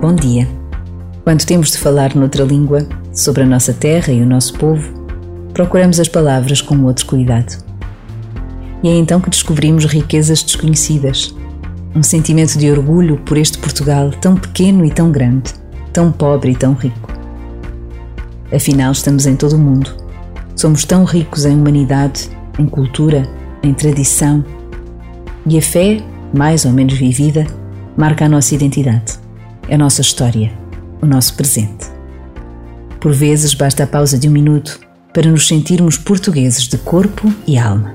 Bom dia. Quando temos de falar noutra língua, sobre a nossa terra e o nosso povo, procuramos as palavras com outro cuidado. E é então que descobrimos riquezas desconhecidas, um sentimento de orgulho por este Portugal tão pequeno e tão grande, tão pobre e tão rico. Afinal, estamos em todo o mundo. Somos tão ricos em humanidade, em cultura, em tradição. E a fé, mais ou menos vivida, marca a nossa identidade a nossa história, o nosso presente. Por vezes basta a pausa de um minuto para nos sentirmos portugueses de corpo e alma.